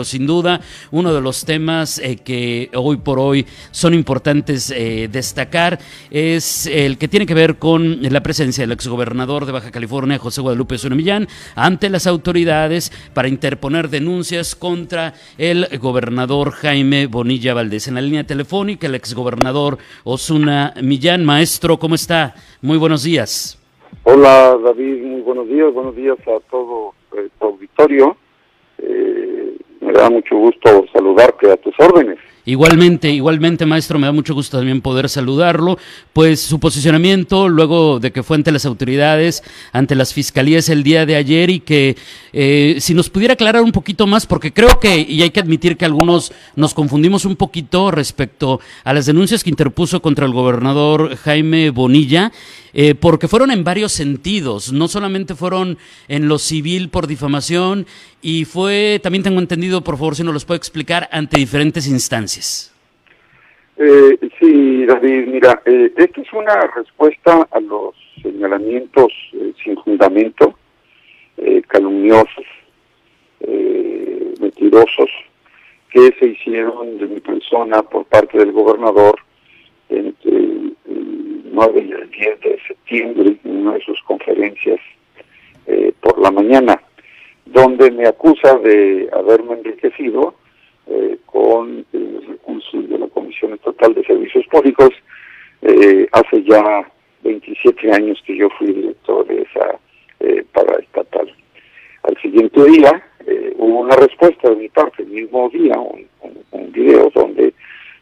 Pero sin duda, uno de los temas eh, que hoy por hoy son importantes eh, destacar es el que tiene que ver con la presencia del exgobernador de Baja California, José Guadalupe Osuna Millán, ante las autoridades para interponer denuncias contra el gobernador Jaime Bonilla Valdés. En la línea telefónica, el exgobernador Osuna Millán. Maestro, ¿cómo está? Muy buenos días. Hola, David. Muy buenos días. Buenos días a todo el auditorio. Eh, me da mucho gusto saludarte a tus órdenes. Igualmente, igualmente, maestro, me da mucho gusto también poder saludarlo. Pues su posicionamiento luego de que fue ante las autoridades, ante las fiscalías el día de ayer y que eh, si nos pudiera aclarar un poquito más, porque creo que, y hay que admitir que algunos nos confundimos un poquito respecto a las denuncias que interpuso contra el gobernador Jaime Bonilla, eh, porque fueron en varios sentidos, no solamente fueron en lo civil por difamación y fue, también tengo entendido, por favor, si nos los puede explicar, ante diferentes instancias. Eh, sí, David, mira, eh, esto es una respuesta a los señalamientos eh, sin fundamento, eh, calumniosos, mentirosos, que se hicieron de mi persona por parte del gobernador 9 y el 10 de septiembre en una de sus conferencias eh, por la mañana, donde me acusa de haberme enriquecido eh, con los recursos de la Comisión Estatal de Servicios Públicos eh, hace ya 27 años que yo fui director de esa paraestatal. Al siguiente día hubo una respuesta de mi parte, el mismo día, un video donde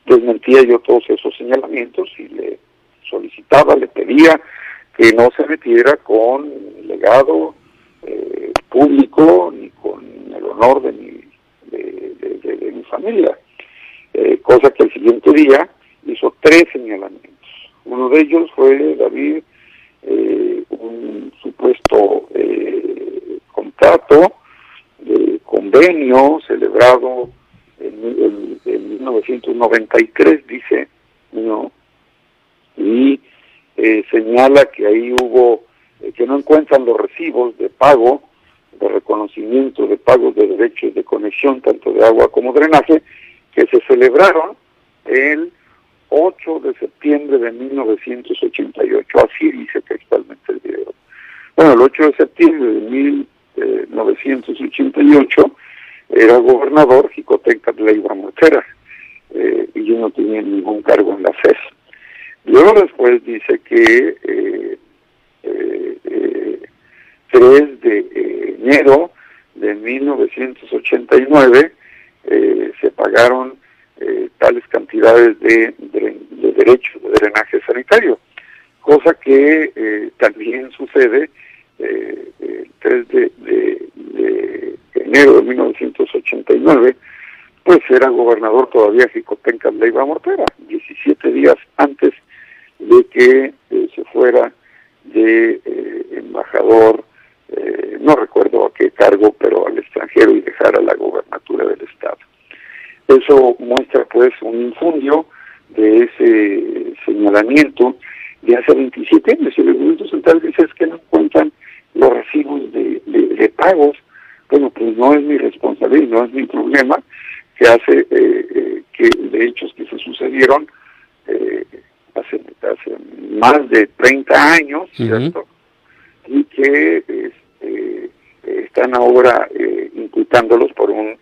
desmentía yo todos esos señalamientos y le solicitaba, le pedía que no se metiera con el legado eh, público ni con el honor de mi, de, mi familia. Eh, cosa que el siguiente día hizo tres señalamientos. Uno de ellos fue, David, eh, un supuesto eh, contrato, convenio celebrado en, en, en 1993, dice, ¿no? Y eh, señala que ahí hubo, eh, que no encuentran los recibos de pago, de reconocimiento de pagos de derechos de conexión, tanto de agua como drenaje, que se celebraron el 8 de septiembre de 1988, así dice textualmente el video. Bueno, el 8 de septiembre de 1988 era gobernador Jicotenca Leiva Mortera, eh, y yo no tenía ningún cargo en la FES. Luego después dice que eh, eh, eh, 3 de enero de 1989 eh, se pagaron eh, tales cantidades de, de, de, derechos de drenaje sanitario, cosa que eh, también sucede eh, el 3 de, de, de, enero de 1989, pues era gobernador todavía Jicotenca Leiva Mortera, 17 días antes de que eh, se fuera de eh, embajador, eh, no recuerdo a qué cargo, pero al extranjero y dejara la gobernatura del Estado. Eso muestra pues un infundio de ese señalamiento de hace 27 años. El argumento central dice es que no cuentan los recibos de, de, pagos. Bueno, pues no es mi responsabilidad, no es mi problema, que hace eh, eh, que de hechos que se sucedieron eh, hace, hace más de 30 años, ¿cierto? Uh -huh. Y que este, están ahora eh, imputándolos por un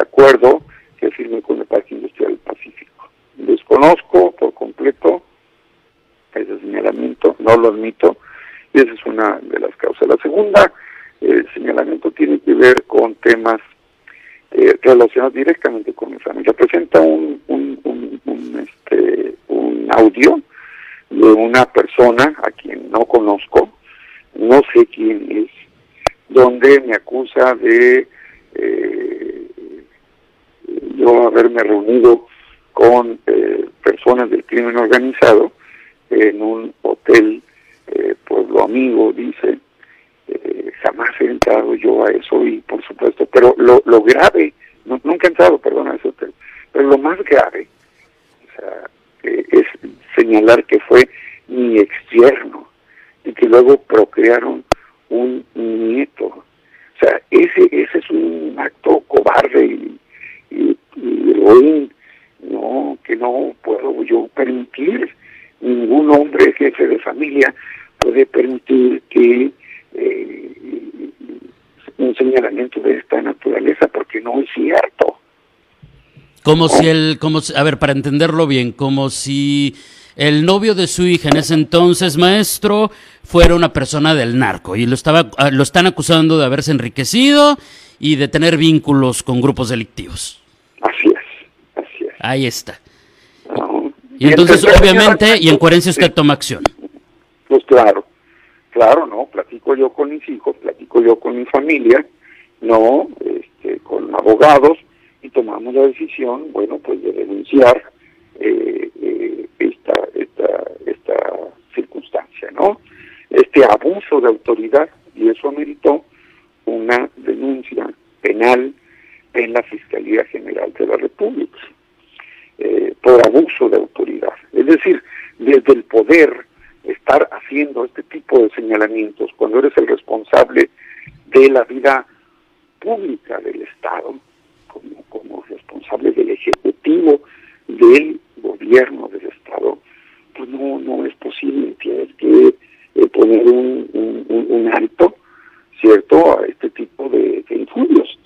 acuerdo que firme con el Parque Industrial del Pacífico. Desconozco por completo ese señalamiento, no lo admito, y esa es una de las causas. La segunda, señalamiento tiene que ver con temas eh, relacionados directamente con mi familia. Presenta un, este, un audio de una persona a quien no conozco, no sé quién es, donde me acusa de eh, yo haberme reunido con eh, personas del crimen organizado en un hotel eh, Pueblo Amigo, dice, jamás he entrado yo a eso y por supuesto, pero lo, lo grave, no, nunca ha entrado, perdón. Pero lo más grave o sea, es señalar que fue mi ex yerno y que luego procrearon un nieto. O sea, ese, ese es un acto cobarde y, y, no, que no puedo yo permitir, ningún hombre jefe de familia puede permitir que eh, señalamiento de esta naturaleza, porque no es cierto. Como si el, como, a ver, para entenderlo bien, como si el novio de su hija en ese entonces, maestro, fuera una persona del narco y lo, estaba, ah, lo están acusando de haberse enriquecido y de tener vínculos con grupos delictivos. Así es, así es. Ahí está. Y, entonces, obviamente, y en coherencia usted toma acción. Pues claro, claro, ¿no? Platico yo con mis hijos, platico yo con mi familia, ¿no? Este, con abogados y tomamos la decisión, bueno, pues de denunciar eh, eh, esta, esta, esta circunstancia, ¿no? Este abuso de autoridad y eso ameritó una denuncia penal en la Fiscalía General de la República eh, por abuso de autoridad. Es decir, desde el poder estar haciendo este tipo de señalamientos cuando eres el responsable de la vida pública del Estado, como, como responsable del Ejecutivo, del gobierno del Estado, pues no, no es posible, tienes que eh, poner un, alto, ¿cierto?, a este tipo de, infundios.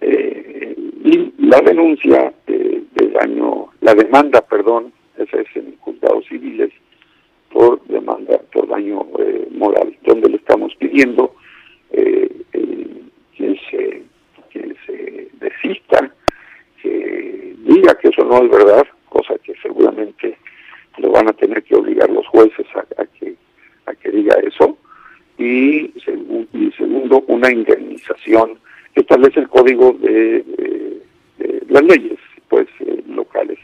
Eh, y la denuncia de daño, la demanda, perdón, esa es en juzgados civiles, por demanda por daño eh, moral, donde le estamos pidiendo eh, que, se, que se desista, que diga que eso no es verdad, cosa que seguramente lo van a tener que obligar los jueces a, que a que diga eso, y, y segundo, una indemnización que establece el código de, las leyes pues eh, locales.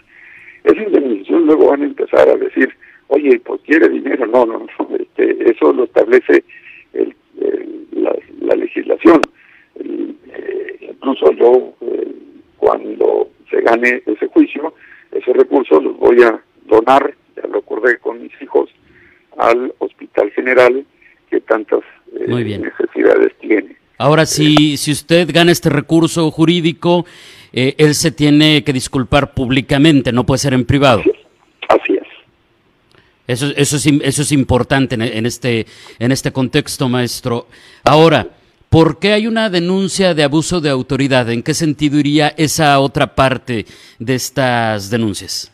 Esa indemnización luego van a empezar a decir, oye, pues quiere dinero. No, no, no este, eso lo establece el, la, legislación. Eh, incluso yo, eh, cuando se gane ese juicio, ese recurso los voy a donar, ya lo acordé con mis hijos, al Hospital General que tantas necesidades tiene. Ahora, si, si usted gana este recurso jurídico, eh, él se tiene que disculpar públicamente, no puede ser en privado. Así es. Eso, eso, es, eso es importante en, este, en este contexto, maestro. Ahora, ¿por qué hay una denuncia de abuso de autoridad? ¿En qué sentido iría esa otra parte de estas denuncias?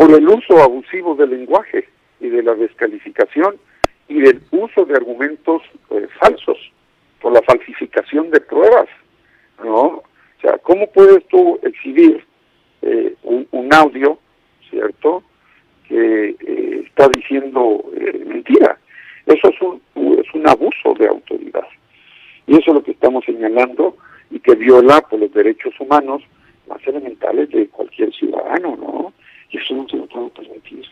Eh, por el uso abusivo del lenguaje y de la descalificación y del uso de argumentos eh, falsos, por la falsificación de pruebas, ¿no? O sea, ¿cómo puedes tú exhibir eh, un, audio, ¿cierto?, que eh, está diciendo mentira. Eso es un, es un abuso de autoridad. Y eso es lo que estamos señalando y que viola por los derechos humanos más elementales de cualquier ciudadano, ¿no? Eso no se lo puedo permitir.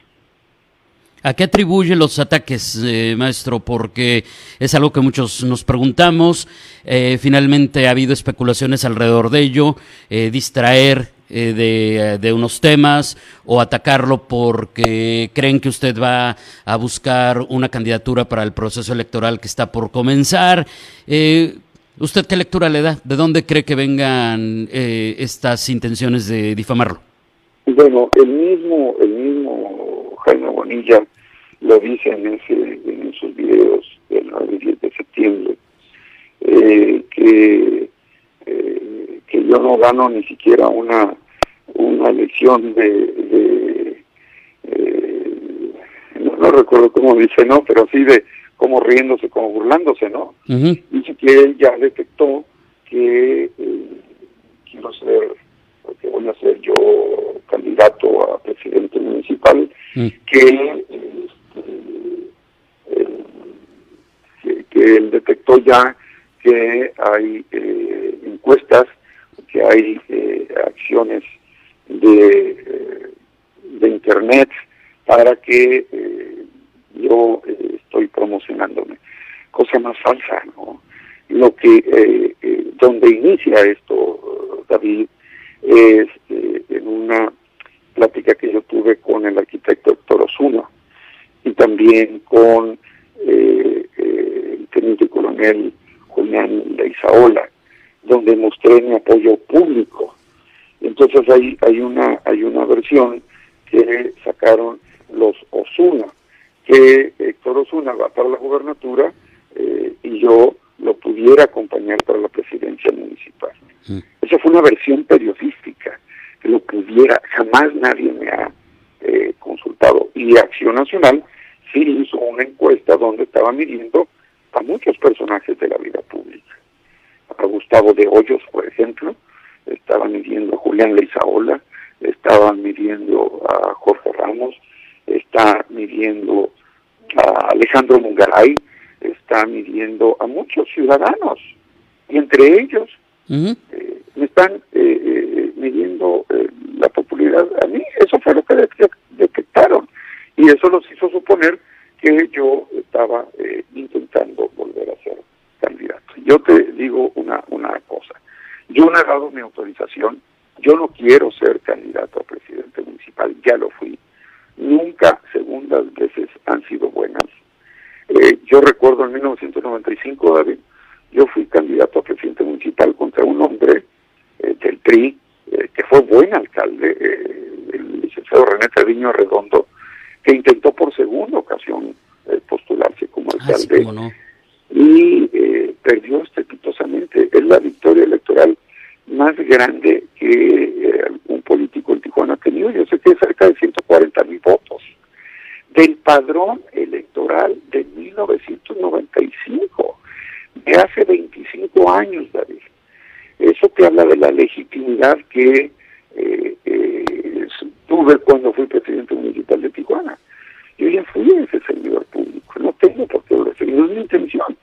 ¿A qué atribuye los ataques, eh, maestro? Porque es algo que muchos nos preguntamos. Eh, finalmente ha habido especulaciones alrededor de ello, eh, distraer de, unos temas o atacarlo porque creen que usted va a buscar una candidatura para el proceso electoral que está por comenzar. ¿Usted qué lectura le da? ¿De dónde cree que vengan estas intenciones de difamarlo? Bueno, el mismo, el mismo Jaime Bonilla lo dice en, ese, en esos videos del 9 10 de septiembre, eh, que, eh, que yo no gano ni siquiera una, una lección de, eh, no, recuerdo cómo dice, ¿no? Pero sí de como riéndose, como burlándose, ¿no? Dice que él ya detectó que quiero ser, que voy a ser yo candidato a presidente municipal, mm. que que él detectó ya que hay eh, encuestas, que hay eh, acciones de, eh, de Internet para que yo estoy promocionándome. Cosa más falsa, ¿no? Lo que, donde inicia esto, David, es eh, en una plática que yo tuve con el arquitecto Héctor Osuna y también con eh, eh, el teniente coronel Julián Leizaola, donde mostré mi apoyo público. Entonces hay, hay, una, hay una versión que sacaron los Osuna, que Héctor Osuna va para la gubernatura y yo pudiera acompañar para la presidencia municipal. Mm. Esa fue una versión periodística, que lo pudiera, jamás nadie me ha eh, consultado. Y Acción Nacional sí hizo una encuesta donde estaba midiendo a muchos personajes de la vida pública. A Gustavo de Hoyos, por ejemplo, estaban midiendo a Julián Leizaola, estaban midiendo a Jorge Ramos, está midiendo a Alejandro Mungaray, está midiendo a muchos ciudadanos y entre ellos eh, me están eh, eh, midiendo la popularidad a mí. Eso fue lo que detectaron y eso los hizo suponer que yo estaba intentando volver a ser candidato. Yo te digo una, una cosa, yo no he dado mi autorización, yo no quiero ser candidato a presidente municipal, ya lo fui. Nunca segundas veces han sido buenas eh, yo recuerdo en 1995, David, yo fui candidato a presidente municipal contra un hombre eh, del PRI, eh, que fue buen alcalde, el licenciado René Treviño Redondo, que intentó por segunda ocasión postularse como ah, alcalde. Y perdió estrepitosamente. Es la victoria electoral más grande que algún político en Tijuana ha tenido. Yo sé que es cerca de 140 mil votos del padrón electoral de 1995, de hace 25 años, David. Eso te habla de la legitimidad que eh, eh, tuve cuando fui presidente municipal de Tijuana. Yo ya fui ese servidor público, no tengo por qué lo es mi intención,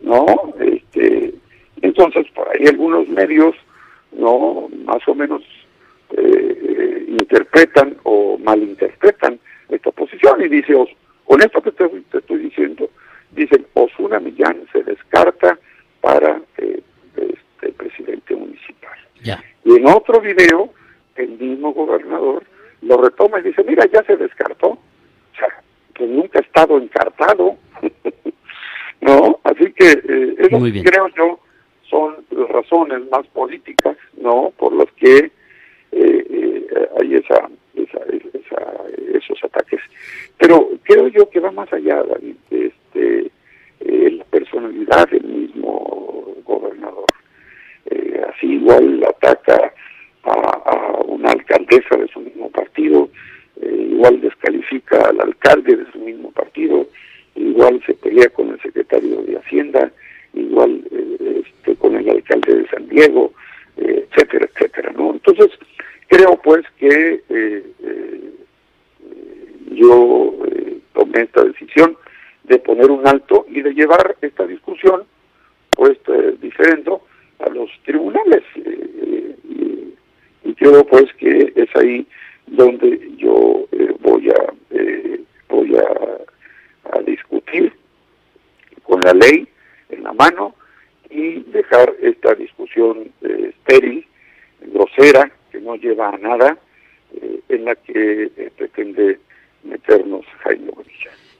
¿no? Este, entonces, por ahí algunos medios, ¿no? Más o menos eh, interpretan o malinterpretan esta posición y dice, con esto que te, estoy diciendo, dicen, Osuna Millán se descarta para eh, este, presidente municipal. Y en otro video, el mismo gobernador lo retoma y dice, mira, ya se descartó. O sea, que nunca ha estado encartado. ¿No? Así que eh, eso creo yo son razones más políticas, ¿no? Por las que eh, eh, hay esa esos ataques. Pero creo yo que va más allá, David, este, eh, la personalidad del mismo gobernador. Eh, así igual ataca a, una alcaldesa de su mismo partido, eh, igual descalifica al alcalde de su mismo partido, igual se pelea con el secretario de Hacienda, igual este, con el alcalde de San Diego, etcétera, etcétera, ¿no? Entonces, creo pues que yo eh, tomé esta decisión de poner un alto y de llevar esta discusión, pues eh, diferente, a los tribunales. Eh, y, creo pues que es ahí donde yo voy a voy a, discutir con la ley en la mano y dejar esta discusión estéril, grosera, que no lleva a nada, en la que pretende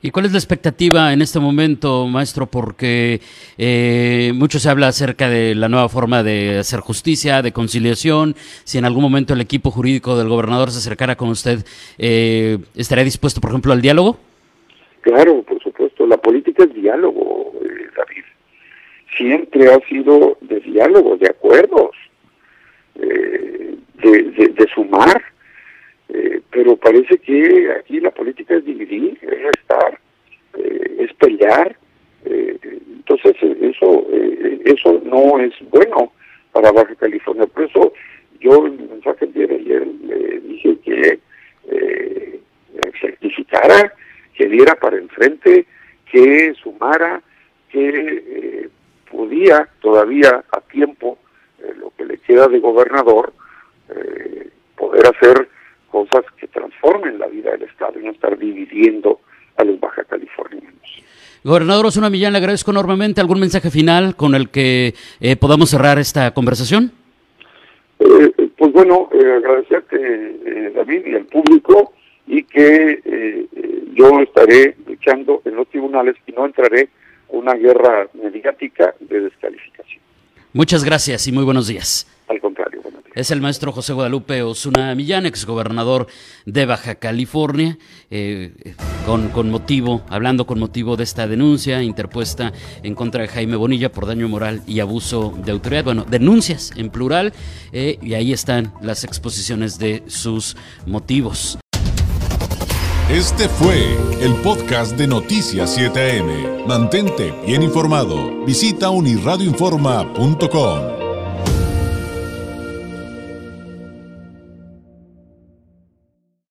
¿Y cuál es la expectativa en este momento, maestro? Porque eh, mucho se habla acerca de la nueva forma de hacer justicia, de conciliación. Si en algún momento el equipo jurídico del gobernador se acercara con usted, eh, ¿estaría dispuesto, por ejemplo, al diálogo? Claro, por supuesto. La política es diálogo, eh, David. Siempre ha sido de diálogo, de acuerdos, eh, de sumar eh, pero parece que aquí la política es dividir, es restar, eh, es pelear. Eh, entonces eso eso no es bueno para Baja California. Por eso yo en el mensaje de ayer le dije que certificara, que diera para enfrente, que sumara, que podía todavía a tiempo lo que le queda de gobernador poder hacer cosas que transformen la vida del Estado y no estar dividiendo a los baja californianos. Gobernador Osuna Millán, le agradezco enormemente. ¿Algún mensaje final con el que eh, podamos cerrar esta conversación? Eh, pues bueno, agradecerte, David, y al público, y que yo estaré luchando en los tribunales y no entraré una guerra mediática de descalificación. Muchas gracias y muy buenos días. Es el maestro José Guadalupe Osuna Millán, exgobernador de Baja California, eh, con, con, motivo, hablando con motivo de esta denuncia interpuesta en contra de Jaime Bonilla por daño moral y abuso de autoridad. Bueno, denuncias en plural, eh, y ahí están las exposiciones de sus motivos. Este fue el podcast de Noticias 7am. Mantente bien informado. Visita unirradioinforma.com.